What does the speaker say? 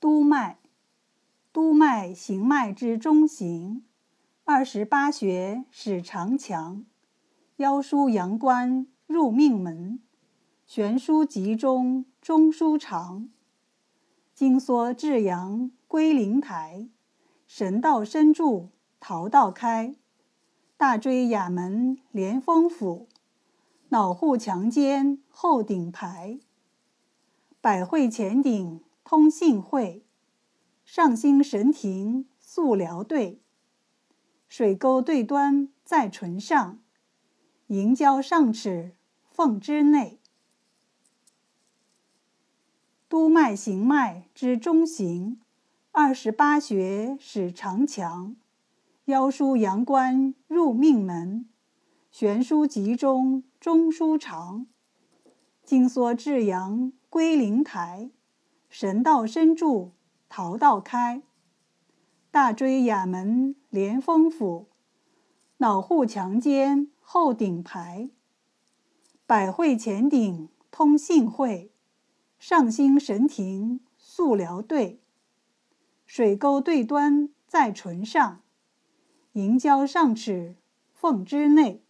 督脉，督脉行脉之中行，二十八穴始长强，腰舒阳关入命门，悬枢集中中枢长，经缩至阳归灵台，神道深处桃道开，大椎亚门连风府，脑户强肩后顶排，百会前顶。通信会，上兴神庭速疗对，水沟对端在唇上，迎交上齿缝之内。督脉行脉之中行，二十八穴始长强，腰枢阳关入命门，悬枢集中中枢长，经缩至阳归灵台。神道深处，桃道开；大椎亚门连风府，脑户强间后顶排；百会前顶通信会，上兴神庭素疗对；水沟对端在唇上，迎交上齿缝之内。